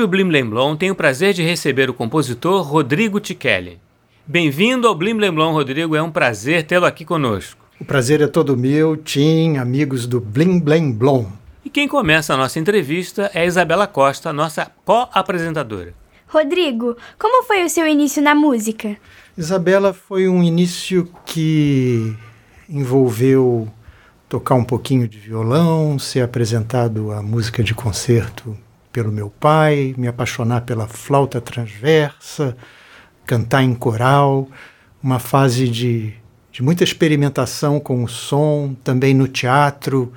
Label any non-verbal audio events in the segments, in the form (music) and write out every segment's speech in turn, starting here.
Hoje o Blim Blim Blom tem o prazer de receber o compositor Rodrigo Tichelli. Bem-vindo ao Blim Blim Blom, Rodrigo. É um prazer tê-lo aqui conosco. O prazer é todo meu, Tim, amigos do Blim Blim Blom. E quem começa a nossa entrevista é a Isabela Costa, nossa co-apresentadora. Rodrigo, como foi o seu início na música? Isabela foi um início que envolveu tocar um pouquinho de violão, ser apresentado à música de concerto pelo meu pai, me apaixonar pela flauta transversa, cantar em coral, uma fase de, de muita experimentação com o som, também no teatro,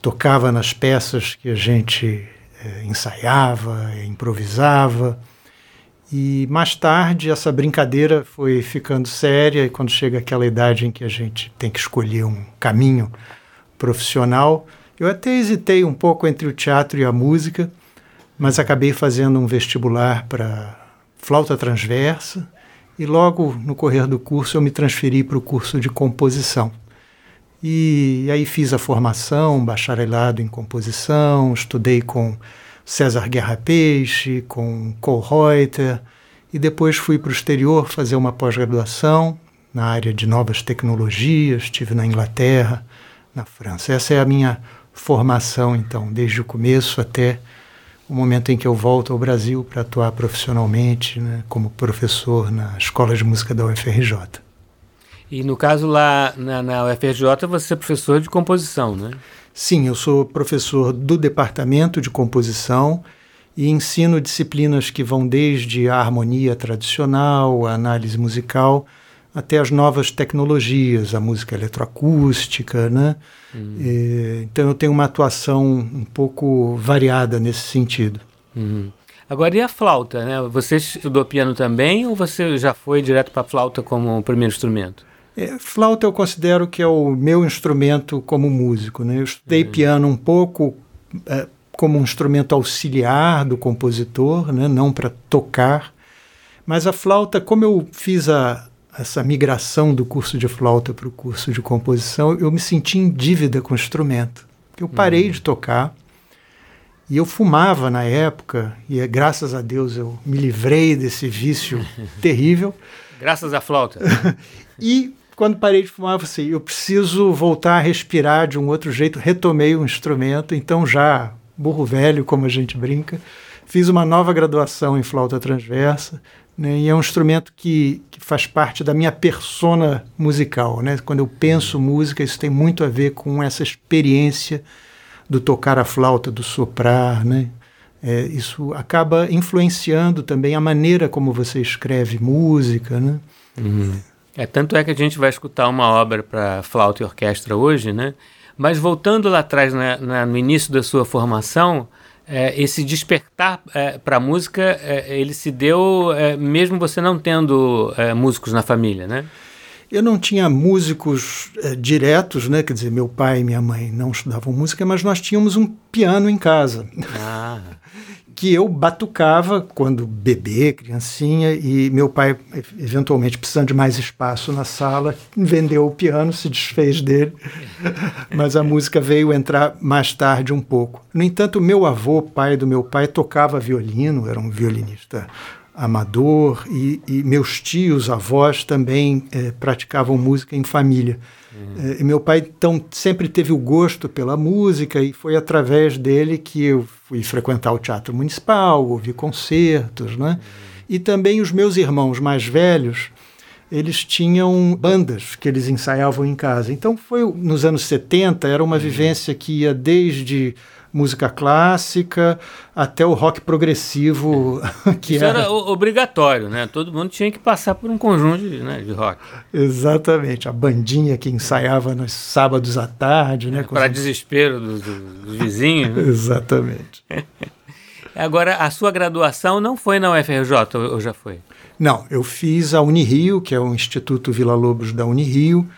tocava nas peças que a gente eh, ensaiava, improvisava. E mais tarde essa brincadeira foi ficando séria e quando chega aquela idade em que a gente tem que escolher um caminho profissional, eu até hesitei um pouco entre o teatro e a música, mas acabei fazendo um vestibular para flauta transversa e logo no correr do curso eu me transferi para o curso de composição. E aí fiz a formação, bacharelado em composição, estudei com César Guerra Peixe, com Kohlreuter, e depois fui para o exterior fazer uma pós-graduação na área de novas tecnologias, estive na Inglaterra, na França. Essa é a minha formação, então, desde o começo até o momento em que eu volto ao Brasil para atuar profissionalmente né, como professor na Escola de Música da UFRJ. E no caso lá na, na UFRJ você é professor de composição, né? Sim, eu sou professor do departamento de composição e ensino disciplinas que vão desde a harmonia tradicional, a análise musical, até as novas tecnologias, a música eletroacústica, né? Uhum. E, então eu tenho uma atuação um pouco variada nesse sentido. Uhum. Agora, e a flauta, né? Você estudou piano também ou você já foi direto para a flauta como primeiro instrumento? É, flauta eu considero que é o meu instrumento como músico. Né? Eu estudei uhum. piano um pouco é, como um instrumento auxiliar do compositor, né? não para tocar. Mas a flauta, como eu fiz a, essa migração do curso de flauta para o curso de composição, eu me senti em dívida com o instrumento. Eu parei uhum. de tocar e eu fumava na época, e é, graças a Deus eu me livrei desse vício (laughs) terrível. Graças à flauta. (laughs) e quando parei de fumar, eu falei, eu preciso voltar a respirar de um outro jeito. Retomei o instrumento, então já burro velho, como a gente brinca, fiz uma nova graduação em flauta transversa, né, e é um instrumento que, que, faz parte da minha persona musical. Né? Quando eu penso música, isso tem muito a ver com essa experiência do tocar a flauta, do soprar. Né? É, isso acaba influenciando também a maneira como você escreve música. Né? Uhum. É, tanto é que a gente vai escutar uma obra para flauta e orquestra hoje, né? Mas voltando lá atrás, na, na, no início da sua formação, é, esse despertar é, para a música, é, ele se deu é, mesmo você não tendo é, músicos na família, né? Eu não tinha músicos diretos, né? Quer dizer, meu pai e minha mãe não estudavam música, mas nós tínhamos um piano em casa. Ah. (laughs) que eu batucava quando bebê, criancinha, e meu pai, eventualmente precisando de mais espaço na sala, vendeu o piano, se desfez dele, (laughs) mas a música veio entrar mais tarde um pouco. No entanto, meu avô, pai do meu pai, tocava violino, era um violinista amador, e, e meus tios, avós também eh, praticavam música em família. Uhum. meu pai, então, sempre teve o gosto pela música e foi através dele que eu fui frequentar o Teatro Municipal, ouvir concertos, né? E também os meus irmãos mais velhos, eles tinham bandas que eles ensaiavam em casa. Então, foi nos anos 70, era uma vivência que ia desde música clássica até o rock progressivo. (laughs) Que Isso era, era obrigatório, né? Todo mundo tinha que passar por um conjunto de, né, de rock. Exatamente. A bandinha que ensaiava nos sábados à tarde. Né, Para os... desespero dos, dos vizinhos. Né? (laughs) Exatamente. (laughs) Agora, a sua graduação não foi na UFRJ ou já foi? Não, eu fiz a Unirio, que é o Instituto Vila Lobos da Unirio,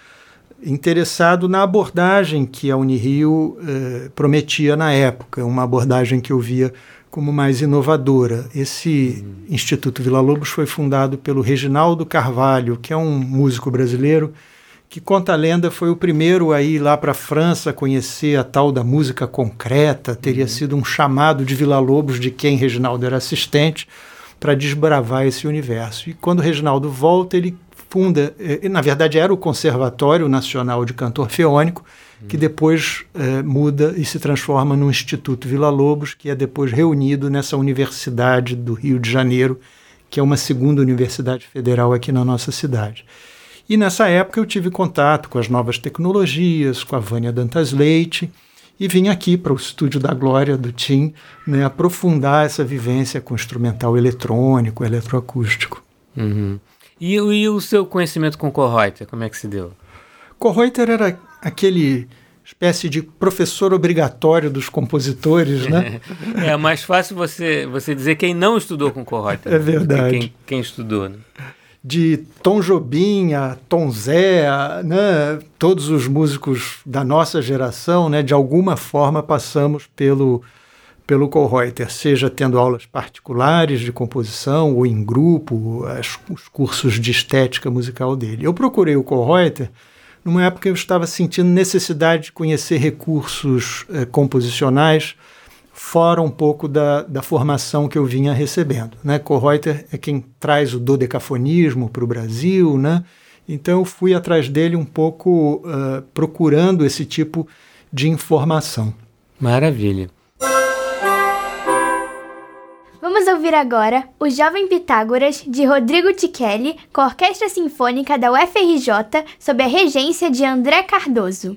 interessado na abordagem que a Unirio eh, prometia na época, uma abordagem que eu via como mais inovadora. Esse uhum. Instituto Vila Lobos foi fundado pelo Reginaldo Carvalho, que é um músico brasileiro que conta a lenda foi o primeiro a ir lá para a França conhecer a tal da música concreta, teria uhum. sido um chamado de Vila Lobos de quem Reginaldo era assistente para desbravar esse universo. E quando Reginaldo volta, ele funda, eh, na verdade era o Conservatório Nacional de Canto Orfeônico, que uhum. depois eh, muda e se transforma no Instituto Vila Lobos, que é depois reunido nessa Universidade do Rio de Janeiro, que é uma segunda universidade federal aqui na nossa cidade. E nessa época eu tive contato com as novas tecnologias, com a Vânia Dantas Leite, e vim aqui para o estúdio da Glória do Tim né, aprofundar essa vivência com instrumental eletrônico, eletroacústico. Uhum. E, e, o seu conhecimento com Kohreuter, como é que se deu? Kohreuter era aquele espécie de professor obrigatório dos compositores, né? (laughs) é mais fácil você, você dizer quem não estudou com Kohreuter. É verdade. Quem, quem estudou, né? de Tom Jobim a Tom Zé, a, né, todos os músicos da nossa geração, né, de alguma forma passamos pelo pelo Kohreuter, seja tendo aulas particulares de composição ou em grupo, as, os cursos de estética musical dele. Eu procurei o Kohreuter numa época que eu estava sentindo necessidade de conhecer recursos eh, composicionais fora um pouco da, da formação que eu vinha recebendo. Né? É quem traz o dodecafonismo para o Brasil, né? então eu fui atrás dele um pouco uh, procurando esse tipo de informação. Maravilha. Vamos ouvir agora O Jovem Pitágoras, de Rodrigo Tichelli, com a Orquestra Sinfônica da UFRJ, sob a regência de André Cardoso.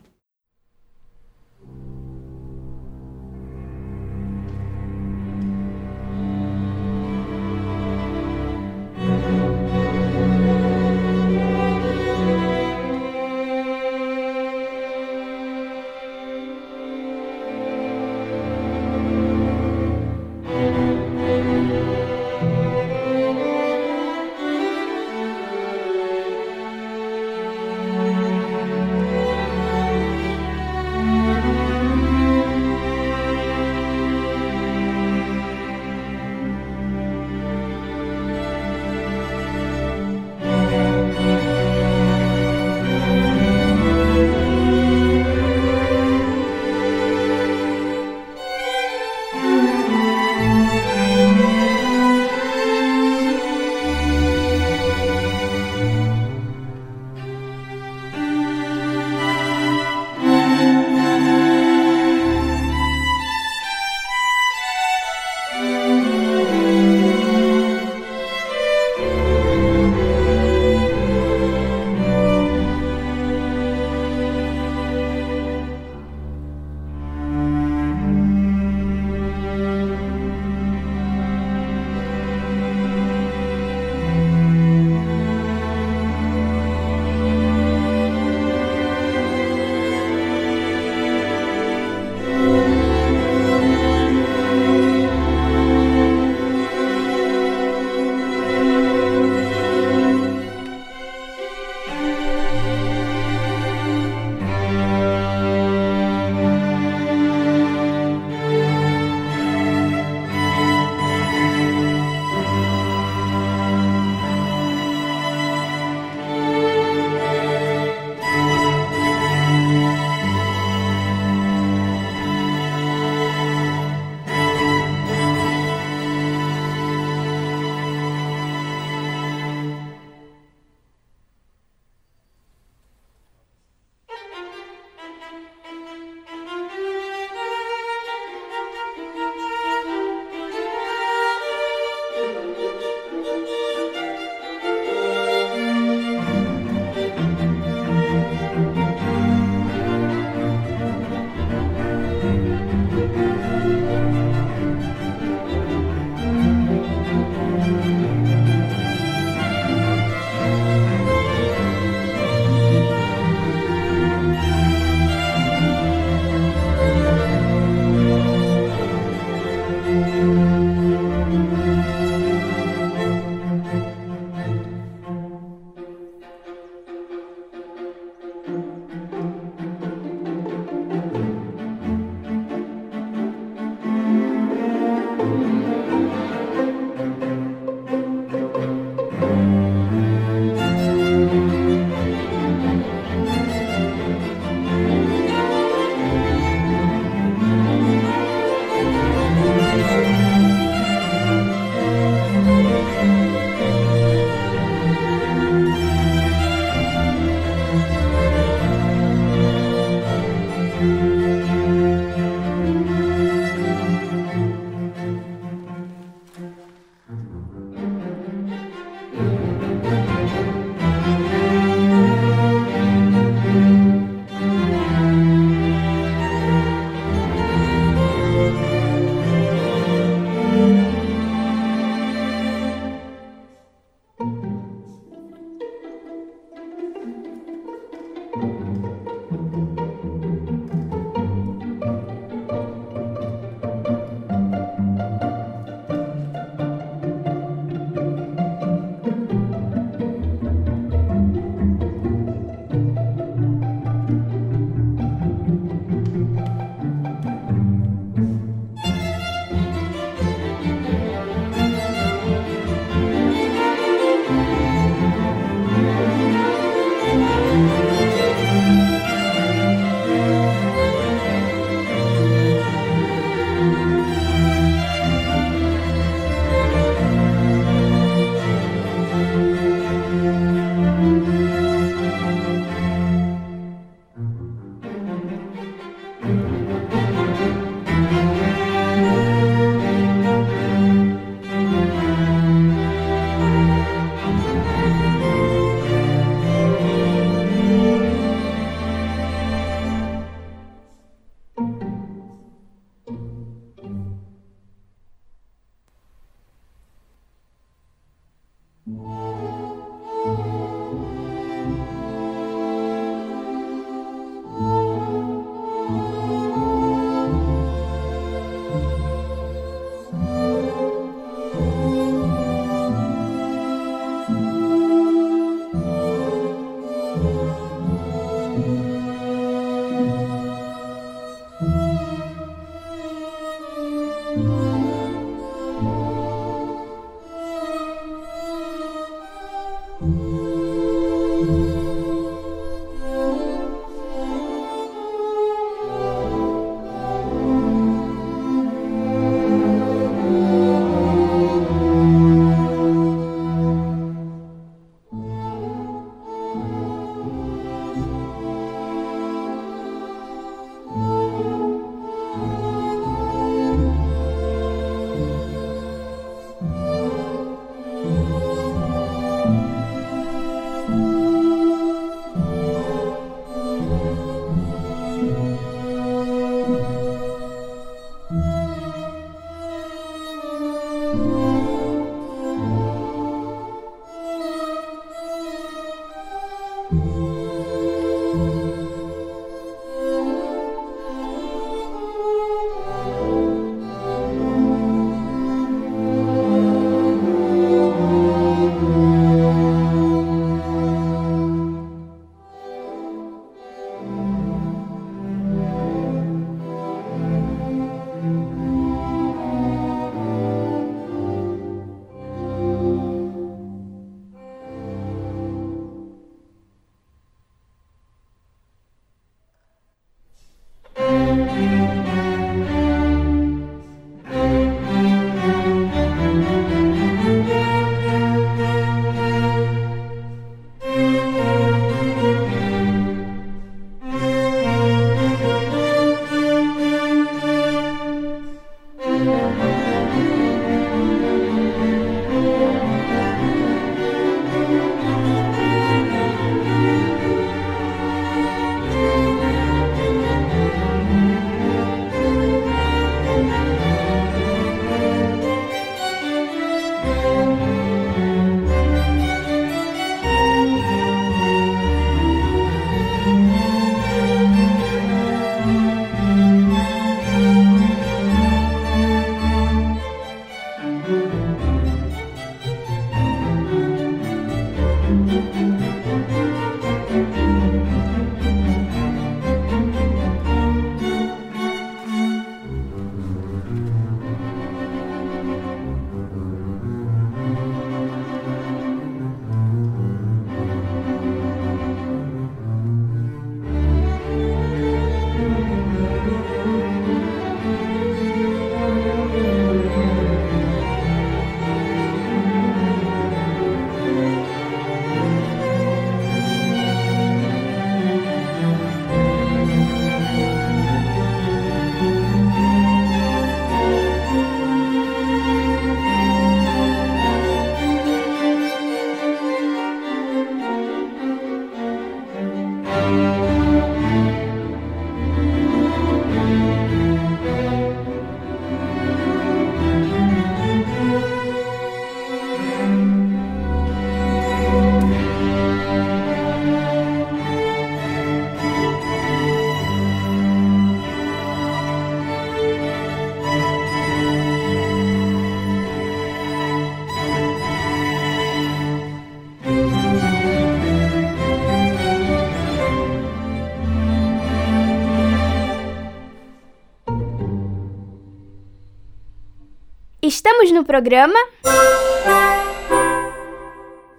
No programa.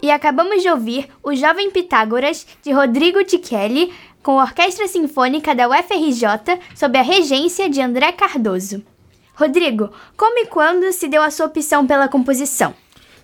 E acabamos de ouvir O Jovem Pitágoras, de Rodrigo Tichelli, com a Orquestra Sinfônica da UFRJ, sob a regência de André Cardoso. Rodrigo, como e quando se deu a sua opção pela composição?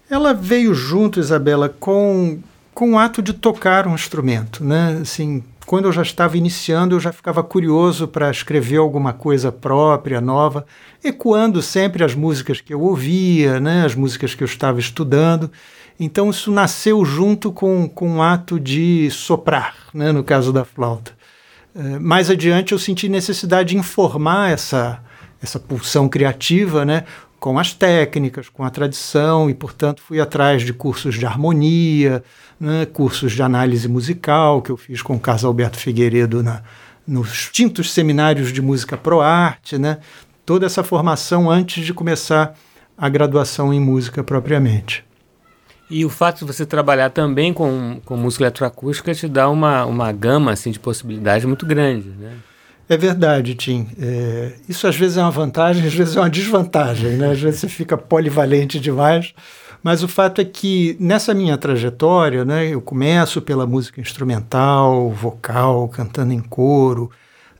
Ela veio junto, Isabela, com, com o ato de tocar um instrumento, né? Assim, quando eu já estava iniciando, eu já ficava curioso para escrever alguma coisa própria, nova, ecoando sempre as músicas que eu ouvia, né, as músicas que eu estava estudando. Então isso nasceu junto com, com o ato de soprar, né, no caso da flauta. Uh, mais adiante eu senti necessidade de informar essa, essa pulsão criativa, né, com as técnicas, com a tradição, e, portanto, fui atrás de cursos de harmonia, né, cursos de análise musical, que eu fiz com o Carlos Alberto Figueiredo na, nos tintos seminários de música pro arte, né, toda essa formação antes de começar a graduação em música propriamente. E o fato de você trabalhar também com, com música eletroacústica te dá uma, uma gama assim, de possibilidades muito grande, né? É verdade, Tim. É, isso às vezes é uma vantagem, às vezes é uma desvantagem, né? Às vezes você fica polivalente demais. Mas o fato é que nessa minha trajetória, né, eu começo pela música instrumental, vocal, cantando em coro,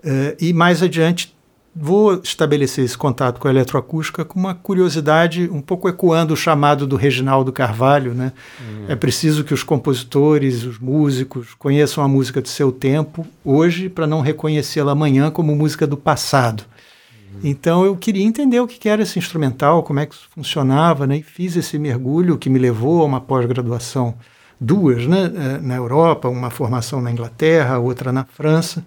é, e mais adiante vou estabelecer esse contato com a eletroacústica com uma curiosidade um pouco ecoando o chamado do Reginaldo Carvalho, né? Uhum. É preciso que os compositores, os músicos conheçam a música do seu tempo hoje para não reconhecê-la amanhã como música do passado. Uhum. Então eu queria entender o que era esse instrumental, como é que isso funcionava, né? E fiz esse mergulho que me levou a uma pós-graduação, duas, né? Eh, na Europa, uma formação na Inglaterra, outra na França.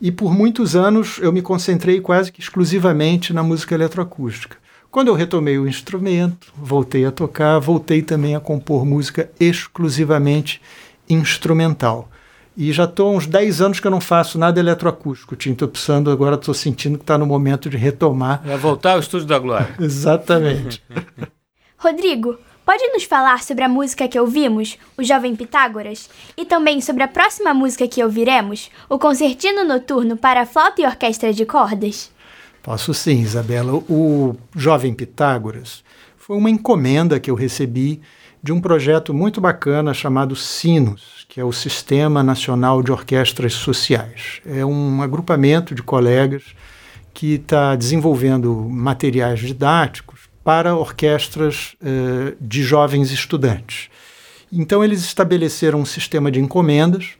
E por muitos anos eu me concentrei quase que exclusivamente na música eletroacústica. Quando eu retomei o instrumento, voltei a tocar, voltei também a compor música exclusivamente instrumental. E já estou há uns 10 anos que eu não faço nada eletroacústico. Estou precisando, agora estou sentindo que está no momento de retomar. É voltar ao estúdio da Glória. (laughs) Exatamente. Rodrigo, Pode nos falar sobre a música que ouvimos, o Jovem Pitágoras, e também sobre a próxima música que ouviremos, o Concertino Noturno para Flauta e Orquestra de Cordas? Posso sim, Isabela. O Jovem Pitágoras foi uma encomenda que eu recebi de um projeto muito bacana chamado Sinos, que é o Sistema Nacional de Orquestras Sociais. É um agrupamento de colegas que está desenvolvendo materiais didáticos para orquestras uh, de jovens estudantes. Então, eles estabeleceram um sistema de encomendas,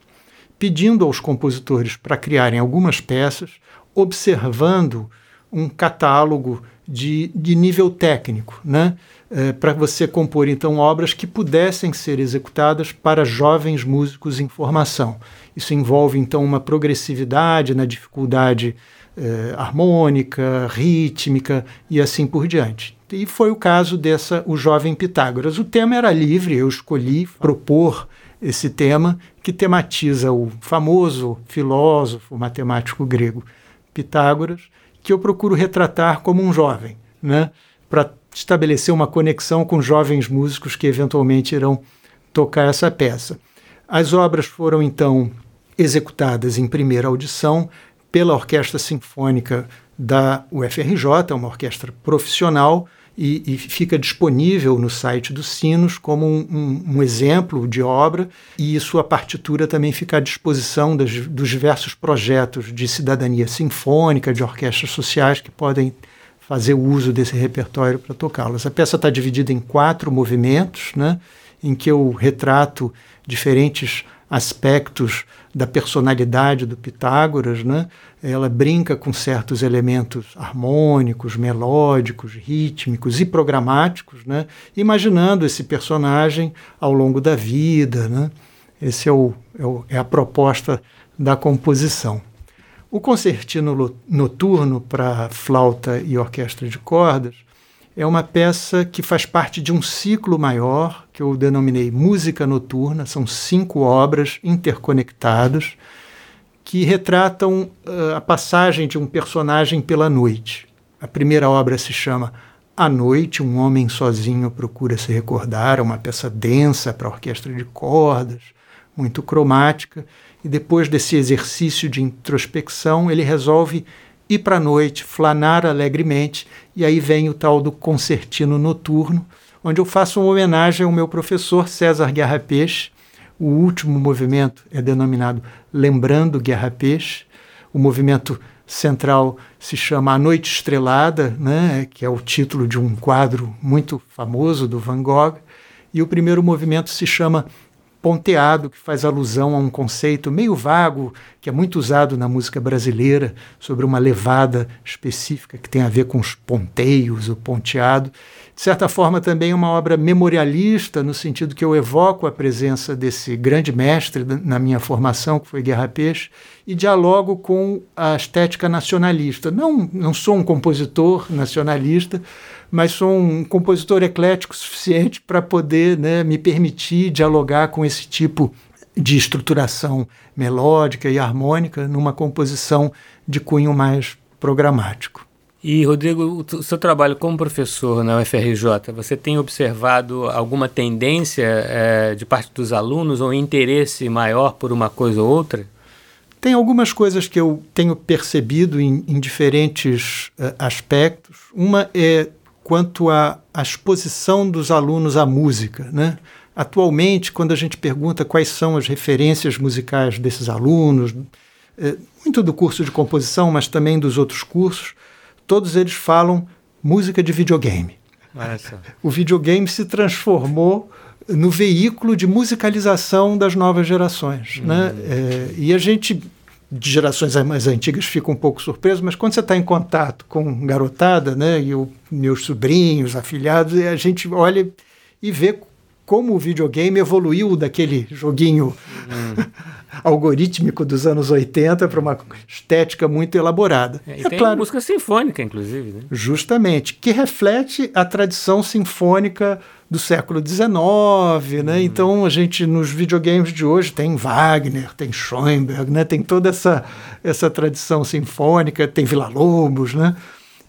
pedindo aos compositores para criarem algumas peças, observando um catálogo de, de nível técnico, né? Uh, para você compor então obras que pudessem ser executadas para jovens músicos em formação. Isso envolve então uma progressividade na dificuldade uh, harmônica, rítmica e assim por diante. E foi o caso dessa O Jovem Pitágoras. O tema era livre, eu escolhi propor esse tema que tematiza o famoso filósofo matemático grego Pitágoras, que eu procuro retratar como um jovem, né? para estabelecer uma conexão com jovens músicos que eventualmente irão tocar essa peça. As obras foram então executadas em primeira audição pela Orquestra Sinfônica da UFRJ, uma orquestra profissional, e, e, fica disponível no site do Sinos como um, um, um, exemplo de obra, e sua partitura também fica à disposição das, dos diversos projetos de cidadania sinfônica, de orquestras sociais que podem fazer uso desse repertório para tocá-las. A peça está dividida em quatro movimentos, né, em que eu retrato diferentes aspectos da personalidade do Pitágoras, né? Ela brinca com certos elementos harmônicos, melódicos, rítmicos e programáticos, né? Imaginando esse personagem ao longo da vida, né? Esse é, o, é, o, é a proposta da composição. O concertino noturno para flauta e orquestra de cordas é uma peça que faz parte de um ciclo maior que eu denominei Música Noturna. São cinco obras interconectadas que retratam uh, a passagem de um personagem pela noite. A primeira obra se chama A Noite, um homem sozinho procura se recordar, é uma peça densa para orquestra de cordas, muito cromática, e depois desse exercício de introspecção, ele resolve ir para a noite, flanar alegremente, e aí vem o tal do concertino noturno, onde eu faço uma homenagem ao meu professor César Guerra Peixe. O último movimento é denominado Lembrando Guerra Peixe. O movimento central se chama A Noite Estrelada, né, que é o título de um quadro muito famoso do Van Gogh. E o primeiro movimento se chama ponteado, que faz alusão a um conceito meio vago, que é muito usado na música brasileira, sobre uma levada específica que tem a ver com os ponteios, o ponteado. De certa forma, também uma obra memorialista, no sentido que eu evoco a presença desse grande mestre na minha formação, que foi Guerra Peixe, e dialogo com a estética nacionalista. Não, não sou um compositor nacionalista, mas sou um compositor eclético suficiente para poder né, me permitir dialogar com esse tipo de estruturação melódica e harmônica numa composição de cunho mais programático. E, Rodrigo, o seu trabalho como professor na UFRJ, você tem observado alguma tendência é, de parte dos alunos ou interesse maior por uma coisa ou outra? Tem algumas coisas que eu tenho percebido em, em diferentes uh, aspectos. Uma é quanto à exposição dos alunos à música. Né? Atualmente, quando a gente pergunta quais são as referências musicais desses alunos, é, muito do curso de composição, mas também dos outros cursos, todos eles falam música de videogame. O videogame se transformou no veículo de musicalização das novas gerações. Uhum. Né? É, e a gente, de gerações mais antigas, fica um pouco surpreso, mas quando você está em contato com garotada, né, e o, meus sobrinhos, afilhados, a gente olha e vê como o videogame evoluiu daquele joguinho hum. Algorítmico dos anos 80 para uma estética muito elaborada. É, e é tem claro, música sinfônica, inclusive. Né? Justamente, que reflete a tradição sinfônica do século XIX, né? Hum. Então a gente nos videogames de hoje tem Wagner, tem Schoenberg, né? Tem toda essa essa tradição sinfônica, tem Vila Lobos, né?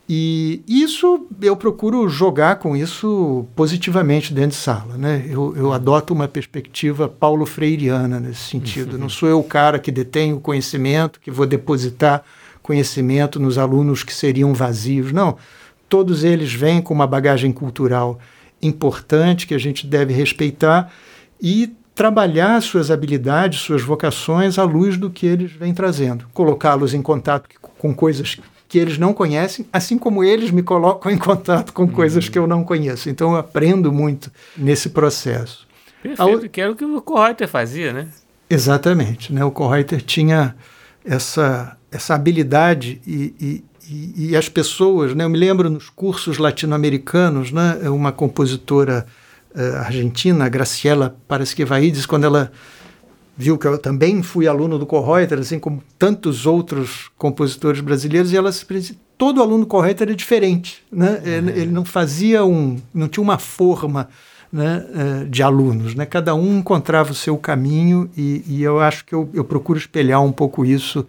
E isso eu procuro jogar com isso positivamente dentro de sala. Né? Eu, eu adoto uma perspectiva paulo freiriana nesse sentido. Uhum. Não sou eu o cara que detém o conhecimento, que vou depositar conhecimento nos alunos que seriam vazios. Não. Todos eles vêm com uma bagagem cultural importante que a gente deve respeitar e trabalhar suas habilidades, suas vocações à luz do que eles vêm trazendo, colocá-los em contato com coisas que eles não conhecem, assim como eles me colocam em contato com coisas uhum. que eu não conheço. Então eu aprendo muito nesse processo. Perfeito, Ao... que era o que o Kohreuter fazia, né? Exatamente. Né? O Kohreuter tinha essa, essa habilidade e, e, e, e, as pessoas, né? eu me lembro nos cursos latino-americanos, né? uma compositora uh, argentina, Graciela Parasquivaides, quando ela viu que eu também fui aluno do Kohreuter, assim como tantos outros compositores brasileiros, e ela todo aluno do Kohreuter é diferente, né? Uhum. Ele não fazia um, não tinha uma forma né, eh, de alunos, né? Cada um encontrava o seu caminho e, e eu acho que eu, eu, procuro espelhar um pouco isso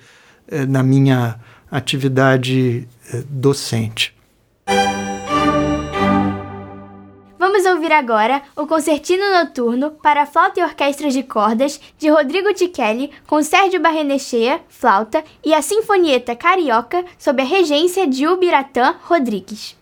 eh, na minha atividade eh, docente. Vamos ouvir agora o Concertino Noturno para Flauta e Orquestra de Cordas de Rodrigo Tichelli com Sérgio Barrenechea, flauta, e a Sinfonieta Carioca sob a regência de Ubiratã Rodrigues.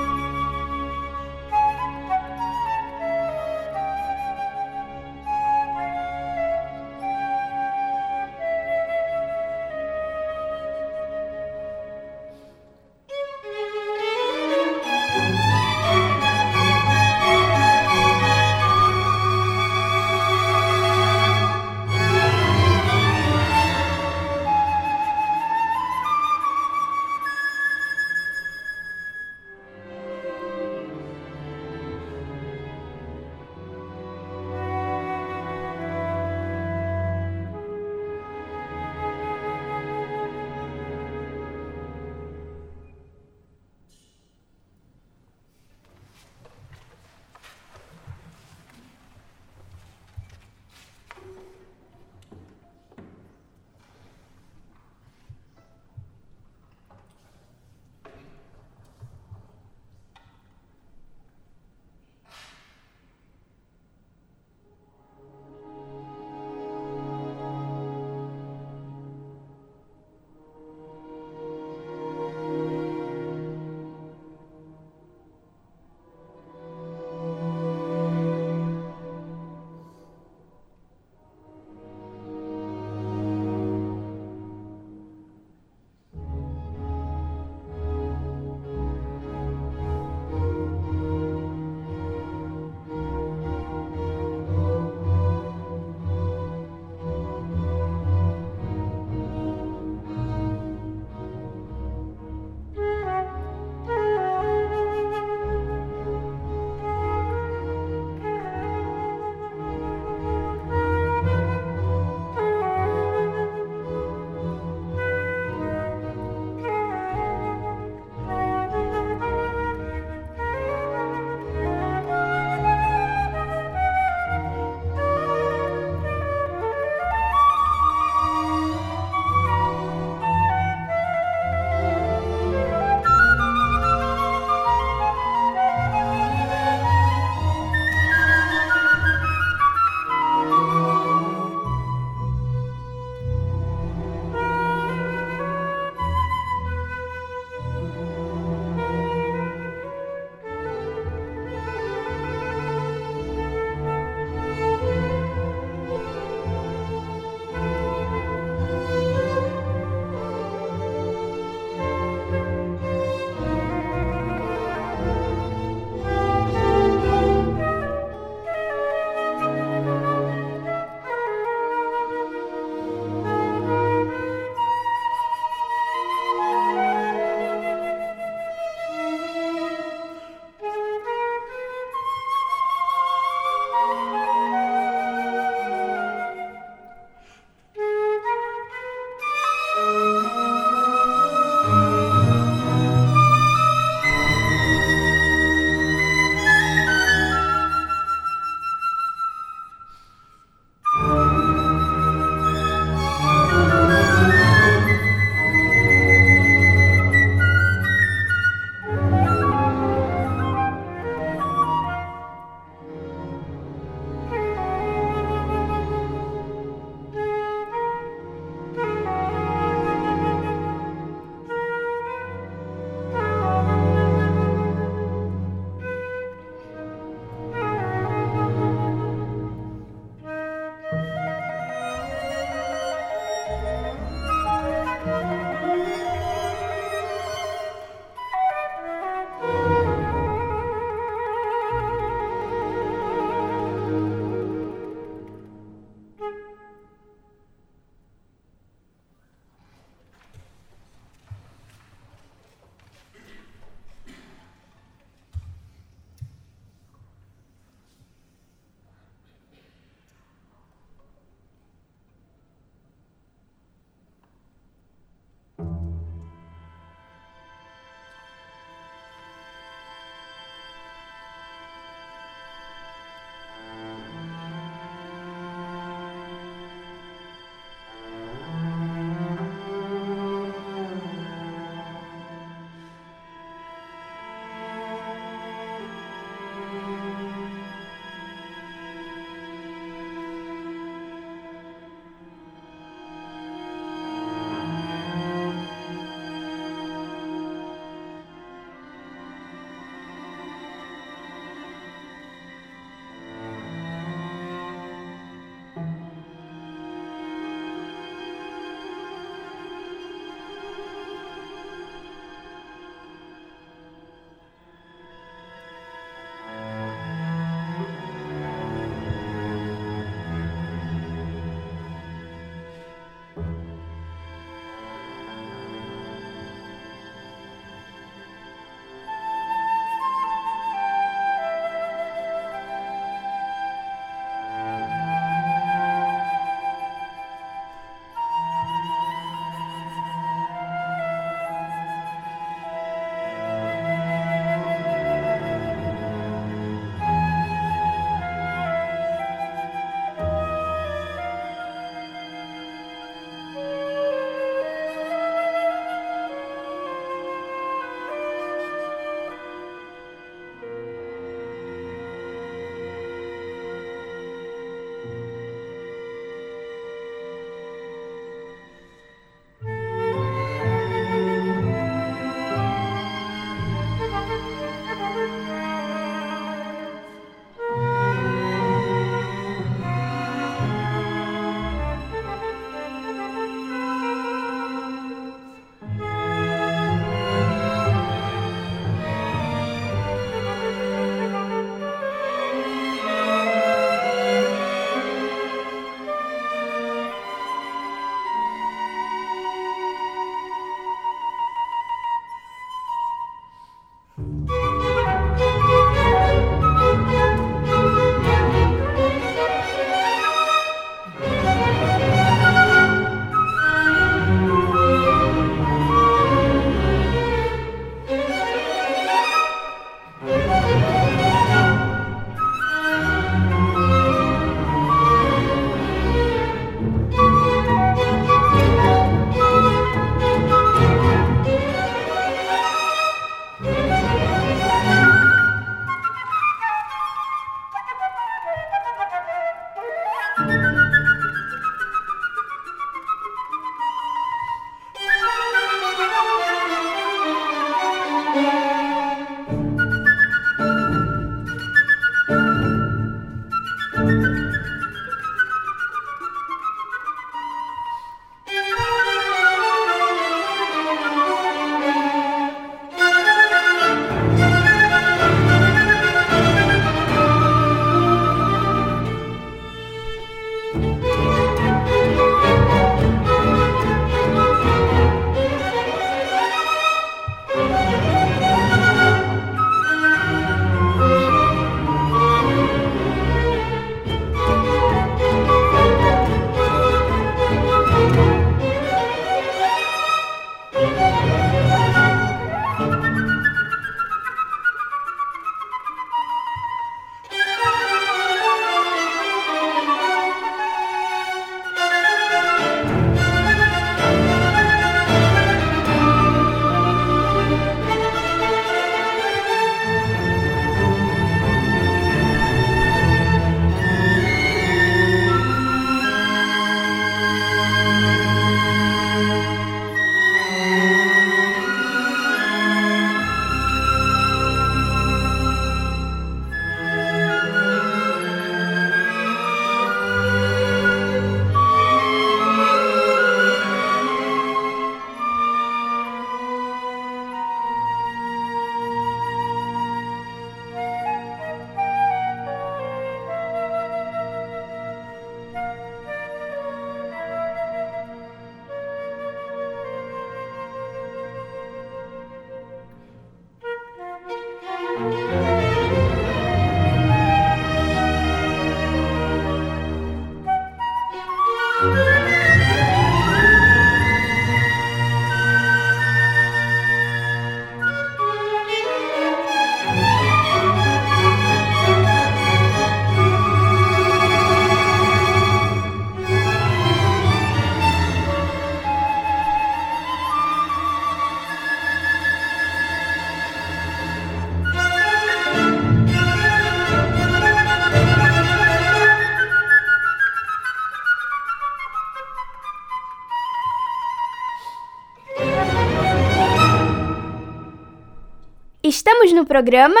Programa.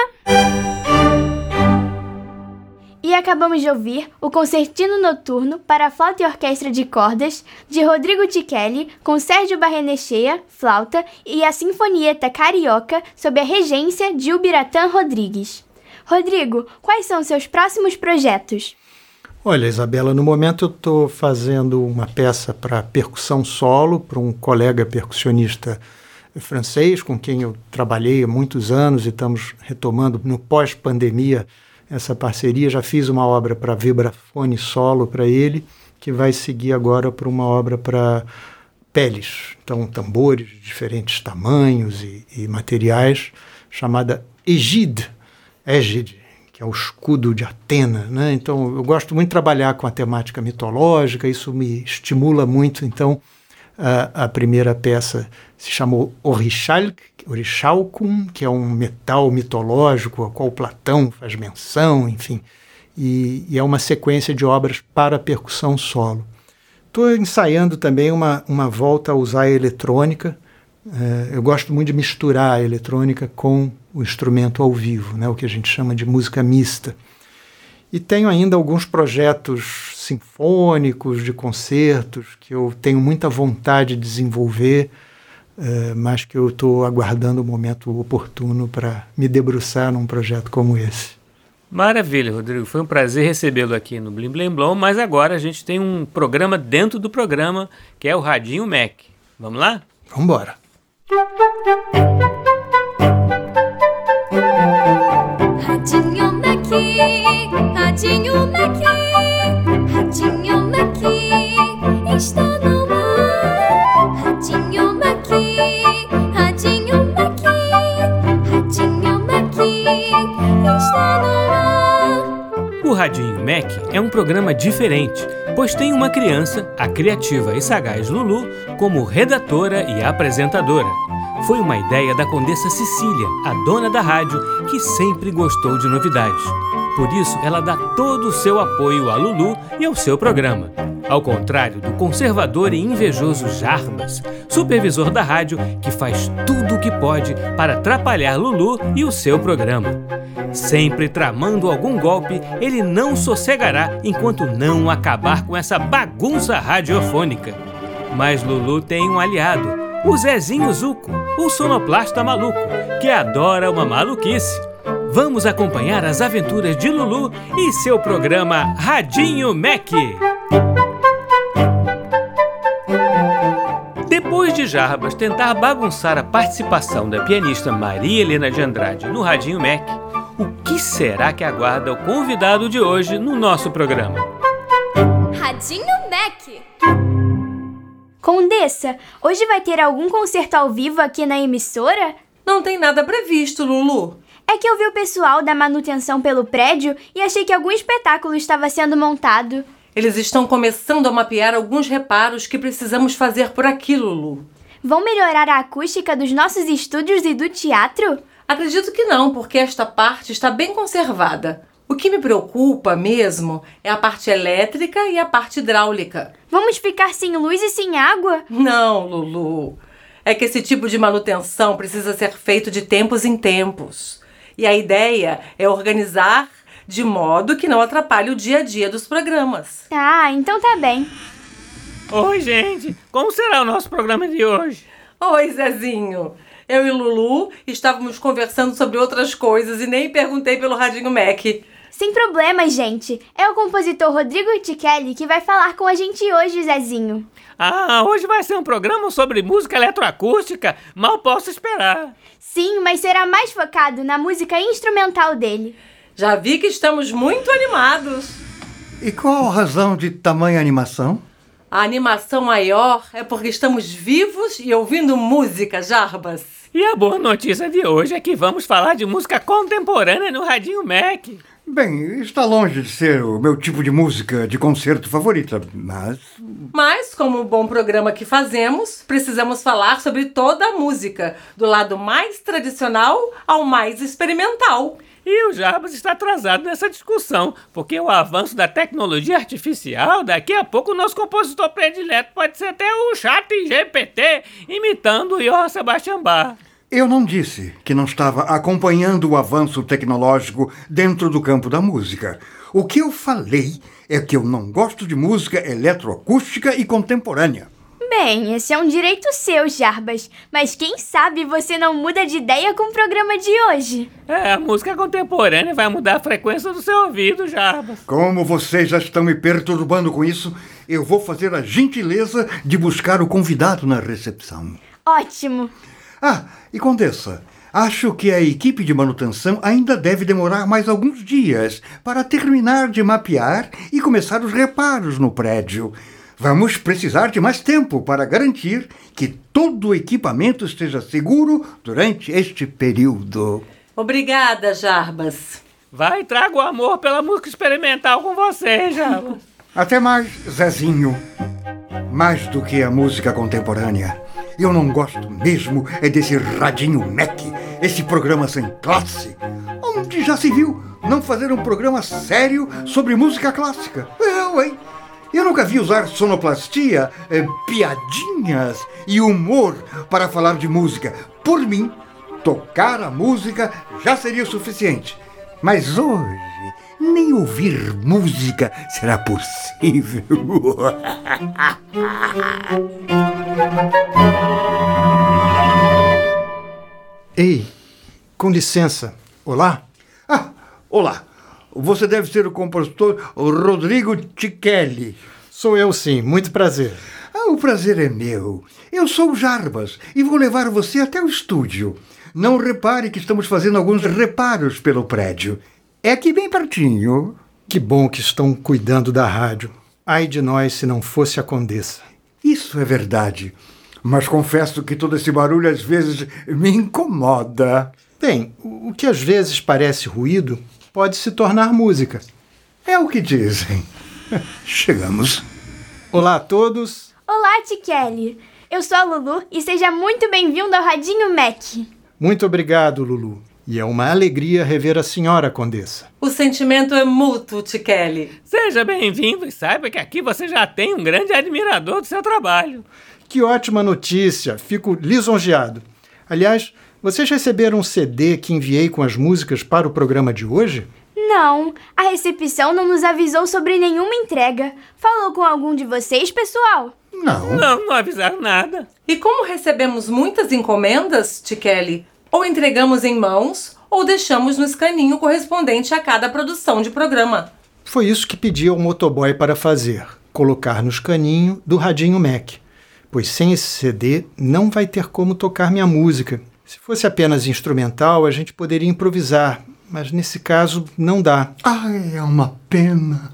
E acabamos de ouvir o Concertino Noturno para Flauta e Orquestra de Cordas, de Rodrigo Tichelli, com Sérgio Barrenechea, flauta, e a Sinfonieta Carioca, sob a regência de Ubiratã Rodrigues. Rodrigo, quais são seus próximos projetos? Olha, Isabela, no momento eu estou fazendo uma peça para percussão solo, para um colega percussionista francês com quem eu trabalhei há muitos anos e estamos retomando no pós-pandemia essa parceria. Já fiz uma obra para vibrafone solo para ele, que vai seguir agora para uma obra para peles, então tambores de diferentes tamanhos e, e materiais, chamada Egide, Egide, que é o escudo de Atena. Né? Então eu gosto muito de trabalhar com a temática mitológica, isso me estimula muito. Então a, a primeira peça se chamou Orichalcum, que é um metal mitológico ao qual Platão faz menção, enfim, e, e é uma sequência de obras para percussão solo. Estou ensaiando também uma, uma volta a usar a eletrônica. É, eu gosto muito de misturar a eletrônica com o instrumento ao vivo, né, o que a gente chama de música mista. E tenho ainda alguns projetos sinfônicos, de concertos, que eu tenho muita vontade de desenvolver é, mas que eu estou aguardando o momento oportuno para me debruçar num projeto como esse. Maravilha, Rodrigo. Foi um prazer recebê-lo aqui no Blim Blim Blom, mas agora a gente tem um programa dentro do programa, que é o Radinho Mac. Vamos lá? Vamos embora. Radinho Mac, Radinho Mac, Radinho Mac, está no ar. Radinho Mac, Radinho Mac, Radinho Mac, está no ar. O Radinho Mac é um programa diferente, pois tem uma criança, a criativa e sagaz Lulu, como redatora e apresentadora. Foi uma ideia da Condessa Cecília, a dona da rádio, que sempre gostou de novidades. Por isso, ela dá todo o seu apoio a Lulu e ao seu programa. Ao contrário do conservador e invejoso Jarbas, supervisor da rádio, que faz tudo o que pode para atrapalhar Lulu e o seu programa. Sempre tramando algum golpe, ele não sossegará enquanto não acabar com essa bagunça radiofônica. Mas Lulu tem um aliado, o Zezinho Zuco, o sonoplasta maluco, que adora uma maluquice. Vamos acompanhar as aventuras de Lulu e seu programa Radinho Mac. Depois de Jarbas tentar bagunçar a participação da pianista Maria Helena de Andrade no Radinho Mac, o que será que aguarda o convidado de hoje no nosso programa? Radinho Mac. Condessa, hoje vai ter algum concerto ao vivo aqui na emissora? Não tem nada previsto, Lulu. É que eu vi o pessoal da manutenção pelo prédio e achei que algum espetáculo estava sendo montado. Eles estão começando a mapear alguns reparos que precisamos fazer por aqui, Lulu. Vão melhorar a acústica dos nossos estúdios e do teatro? Acredito que não, porque esta parte está bem conservada. O que me preocupa mesmo é a parte elétrica e a parte hidráulica. Vamos ficar sem luz e sem água? Não, Lulu. É que esse tipo de manutenção precisa ser feito de tempos em tempos. E a ideia é organizar de modo que não atrapalhe o dia a dia dos programas. Ah, então tá bem. Oi, gente! Como será o nosso programa de hoje? Oi, Zezinho. Eu e Lulu estávamos conversando sobre outras coisas e nem perguntei pelo Radinho Mac. Sem problemas, gente. É o compositor Rodrigo Tichelli que vai falar com a gente hoje, Zezinho. Ah, hoje vai ser um programa sobre música eletroacústica. Mal posso esperar. Sim, mas será mais focado na música instrumental dele. Já vi que estamos muito animados. E qual a razão de tamanha animação? A animação maior é porque estamos vivos e ouvindo música, Jarbas. E a boa notícia de hoje é que vamos falar de música contemporânea no Radinho Mac. Bem, está longe de ser o meu tipo de música de concerto favorita, mas. Mas, como o bom programa que fazemos, precisamos falar sobre toda a música, do lado mais tradicional ao mais experimental. E o Jarbas está atrasado nessa discussão, porque o avanço da tecnologia artificial, daqui a pouco o nosso compositor predileto pode ser até o chat GPT imitando o Johann Sebastian Bach. Eu não disse que não estava acompanhando o avanço tecnológico dentro do campo da música. O que eu falei é que eu não gosto de música eletroacústica e contemporânea. Bem, esse é um direito seu, Jarbas. Mas quem sabe você não muda de ideia com o programa de hoje? É, a música contemporânea vai mudar a frequência do seu ouvido, Jarbas. Como vocês já estão me perturbando com isso, eu vou fazer a gentileza de buscar o convidado na recepção. Ótimo! Ah, e Condessa, acho que a equipe de manutenção ainda deve demorar mais alguns dias para terminar de mapear e começar os reparos no prédio. Vamos precisar de mais tempo para garantir que todo o equipamento esteja seguro durante este período. Obrigada, Jarbas. Vai, traga o amor pela música experimental com você, Jarbas. Até mais, Zezinho. Mais do que a música contemporânea. Eu não gosto mesmo é desse radinho Mac, esse programa sem classe. Onde já se viu não fazer um programa sério sobre música clássica? Eu, hein? Eu nunca vi usar sonoplastia, eh, piadinhas e humor para falar de música. Por mim, tocar a música já seria o suficiente. Mas hoje, nem ouvir música será possível. (laughs) Ei, com licença. Olá? Ah, olá. Você deve ser o compositor Rodrigo Tichelli. Sou eu sim, muito prazer. Ah, o prazer é meu. Eu sou o Jarbas e vou levar você até o estúdio. Não repare que estamos fazendo alguns reparos pelo prédio. É aqui bem pertinho. Que bom que estão cuidando da rádio. Ai de nós se não fosse a Condessa. Isso é verdade. Mas confesso que todo esse barulho às vezes me incomoda. Bem, o que às vezes parece ruído pode se tornar música. É o que dizem. (laughs) Chegamos. Olá a todos. Olá, Kelly. Eu sou a Lulu e seja muito bem-vindo ao Radinho Mac. Muito obrigado, Lulu. E é uma alegria rever a senhora, Condessa. O sentimento é mútuo, Kelly. Seja bem-vindo e saiba que aqui você já tem um grande admirador do seu trabalho. Que ótima notícia! Fico lisonjeado. Aliás, vocês receberam um CD que enviei com as músicas para o programa de hoje? Não, a recepção não nos avisou sobre nenhuma entrega. Falou com algum de vocês, pessoal? Não. Não, não avisaram nada. E como recebemos muitas encomendas, Kelly, ou entregamos em mãos, ou deixamos no escaninho correspondente a cada produção de programa. Foi isso que pedi ao motoboy para fazer: colocar no escaninho do Radinho Mac. Pois sem esse CD não vai ter como tocar minha música. Se fosse apenas instrumental, a gente poderia improvisar, mas nesse caso não dá. Ai, é uma pena.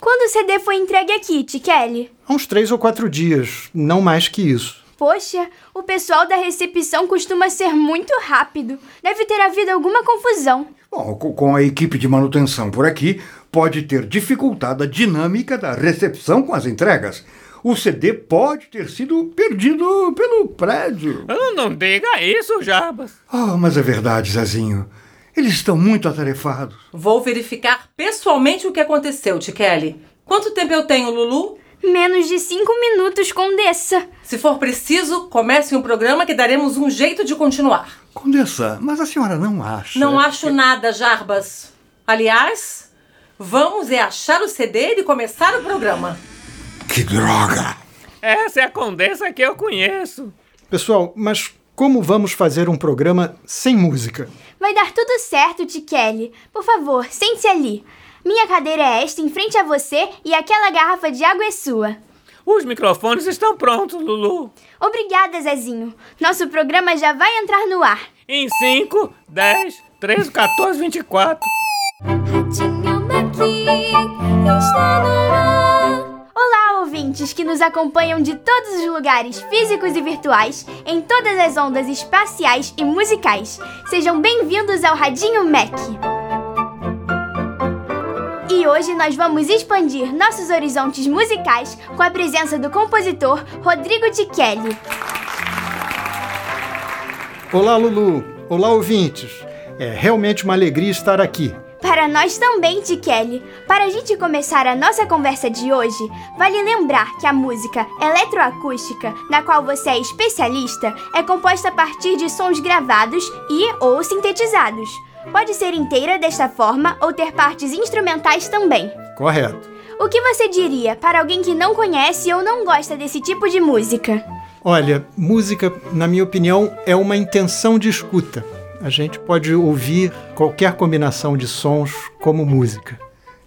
Quando o CD foi entregue aqui, Kelly? Há uns três ou quatro dias, não mais que isso. Poxa, o pessoal da recepção costuma ser muito rápido. Deve ter havido alguma confusão. Bom, com a equipe de manutenção por aqui, pode ter dificultado a dinâmica da recepção com as entregas. O CD pode ter sido perdido pelo prédio. Não, não diga isso, Jarbas. Ah, mas é verdade, Zezinho. Eles estão muito atarefados. Vou verificar pessoalmente o que aconteceu, Kelly. Quanto tempo eu tenho, Lulu? Menos de cinco minutos, Condessa. Se for preciso, comece um programa que daremos um jeito de continuar. Condessa, mas a senhora não acha. Não acho nada, Jarbas. Aliás, vamos é achar o CD e começar o programa. Que droga! Essa é a condessa que eu conheço. Pessoal, mas como vamos fazer um programa sem música? Vai dar tudo certo, Kelly. Por favor, sente-se ali. Minha cadeira é esta em frente a você e aquela garrafa de água é sua. Os microfones estão prontos, Lulu. Obrigada, Zezinho. Nosso programa já vai entrar no ar. Em 5, 10, 13, 14, 24. Radinho Mac está no ar. Olá, ouvintes que nos acompanham de todos os lugares físicos e virtuais, em todas as ondas espaciais e musicais. Sejam bem-vindos ao Radinho Mac. E hoje nós vamos expandir nossos horizontes musicais com a presença do compositor Rodrigo Tichelli. Olá, Lulu. Olá, ouvintes. É realmente uma alegria estar aqui. Para para nós também, T. Kelly. Para a gente começar a nossa conversa de hoje, vale lembrar que a música eletroacústica, na qual você é especialista, é composta a partir de sons gravados e ou sintetizados. Pode ser inteira desta forma ou ter partes instrumentais também. Correto. O que você diria para alguém que não conhece ou não gosta desse tipo de música? Olha, música, na minha opinião, é uma intenção de escuta. A gente pode ouvir qualquer combinação de sons como música.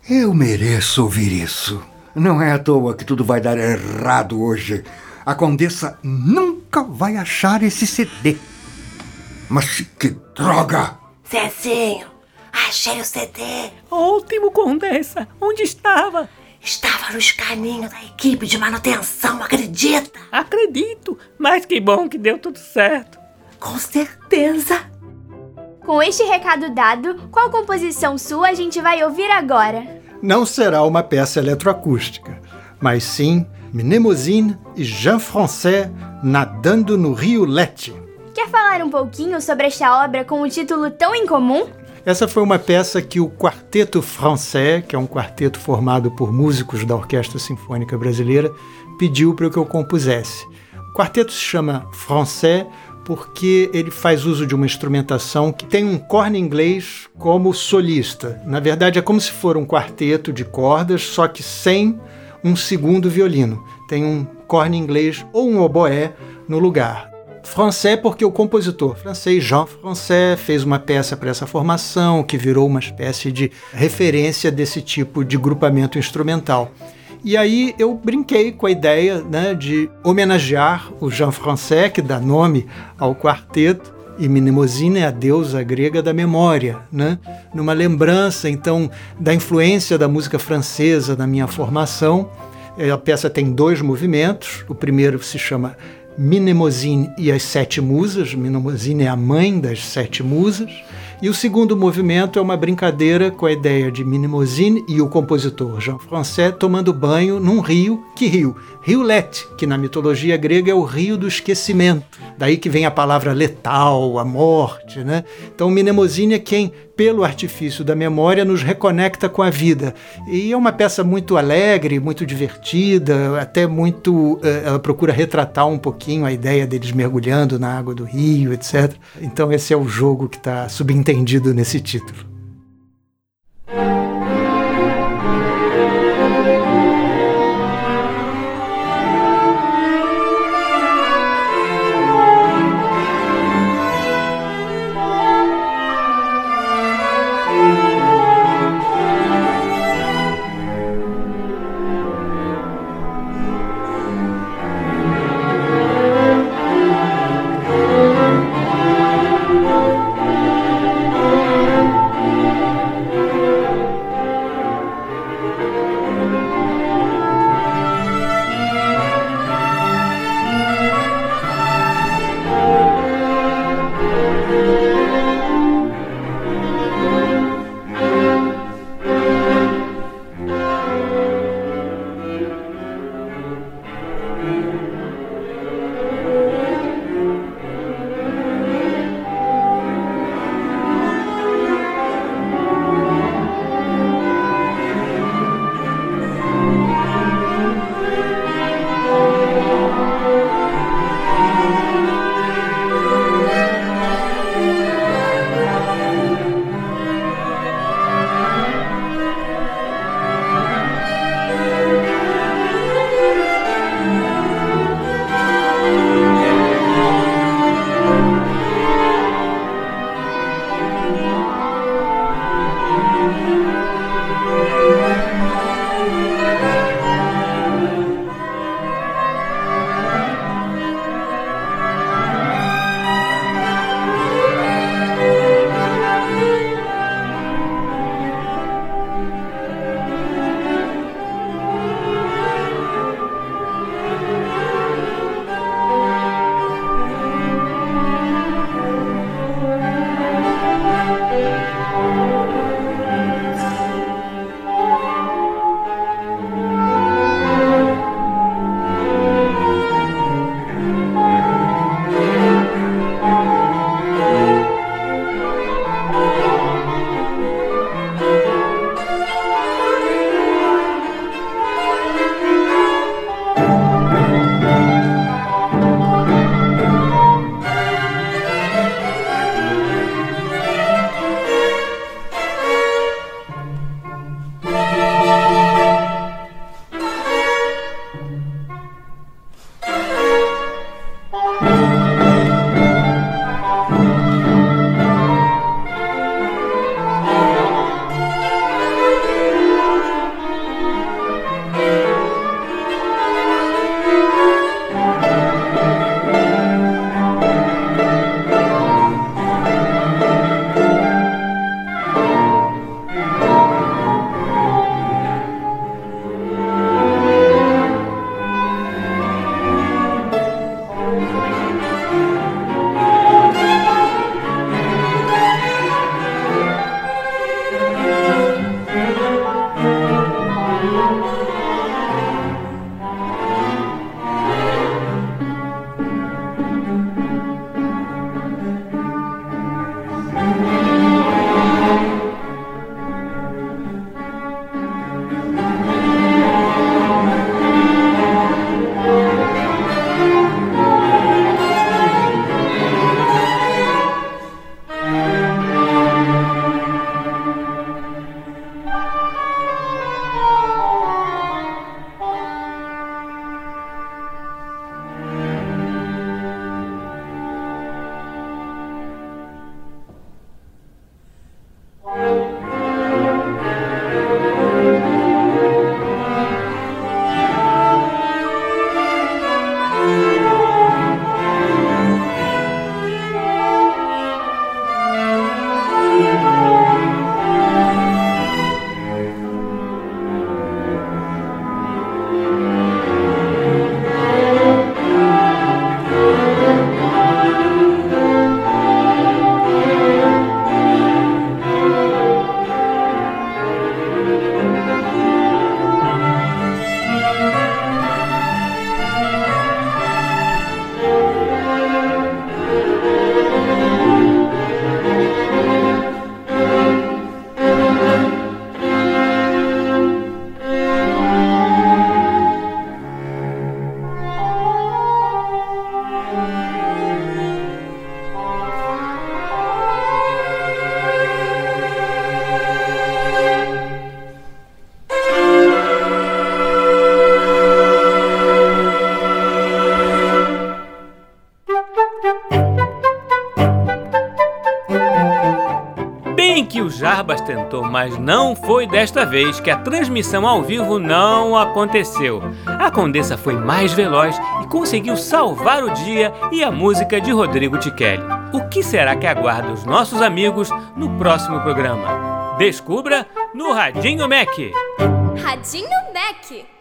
Eu mereço ouvir isso. Não é à toa que tudo vai dar errado hoje. A Condessa nunca vai achar esse CD. Mas que droga! Zezinho, achei o CD. Ótimo, Condessa! Onde estava? Estava no escaninho da equipe de manutenção, acredita? Acredito, mas que bom que deu tudo certo. Com certeza. Com este recado dado, qual composição sua a gente vai ouvir agora? Não será uma peça eletroacústica, mas sim Mnemosyne e Jean Français nadando no rio Lete. Quer falar um pouquinho sobre esta obra com um título tão incomum? Essa foi uma peça que o Quarteto Français, que é um quarteto formado por músicos da Orquestra Sinfônica Brasileira, pediu para que eu compusesse. O quarteto se chama Français porque ele faz uso de uma instrumentação que tem um corno inglês como solista. Na verdade, é como se for um quarteto de cordas, só que sem um segundo violino. Tem um corno inglês ou um oboé no lugar. Français porque o compositor francês Jean Français fez uma peça para essa formação que virou uma espécie de referência desse tipo de grupamento instrumental. E aí eu brinquei com a ideia né, de homenagear o Jean Français, que dá nome ao quarteto, e Mnemosyne é a deusa grega da memória, né? numa lembrança então da influência da música francesa na minha formação. A peça tem dois movimentos. O primeiro se chama Mnemosyne e as Sete Musas. Mnemosyne é a mãe das Sete Musas. E o segundo movimento é uma brincadeira com a ideia de Mnemosyne e o compositor Jean Français tomando banho num rio. Que rio? Rio Let, que na mitologia grega é o rio do esquecimento. Daí que vem a palavra letal, a morte, né? Então Mnemosyne é quem, pelo artifício da memória, nos reconecta com a vida. E é uma peça muito alegre, muito divertida, até muito. eh, ela procura retratar um pouquinho a ideia deles mergulhando na água do rio, etc. Então esse é o jogo que está subentendido nesse título. Jarbas tentou, mas não foi desta vez que a transmissão ao vivo não aconteceu. A Condessa foi mais veloz e conseguiu salvar o dia e a música de Rodrigo Tichelli. O que será que aguarda os nossos amigos no próximo programa? Descubra no Radinho Mac. Radinho Mac.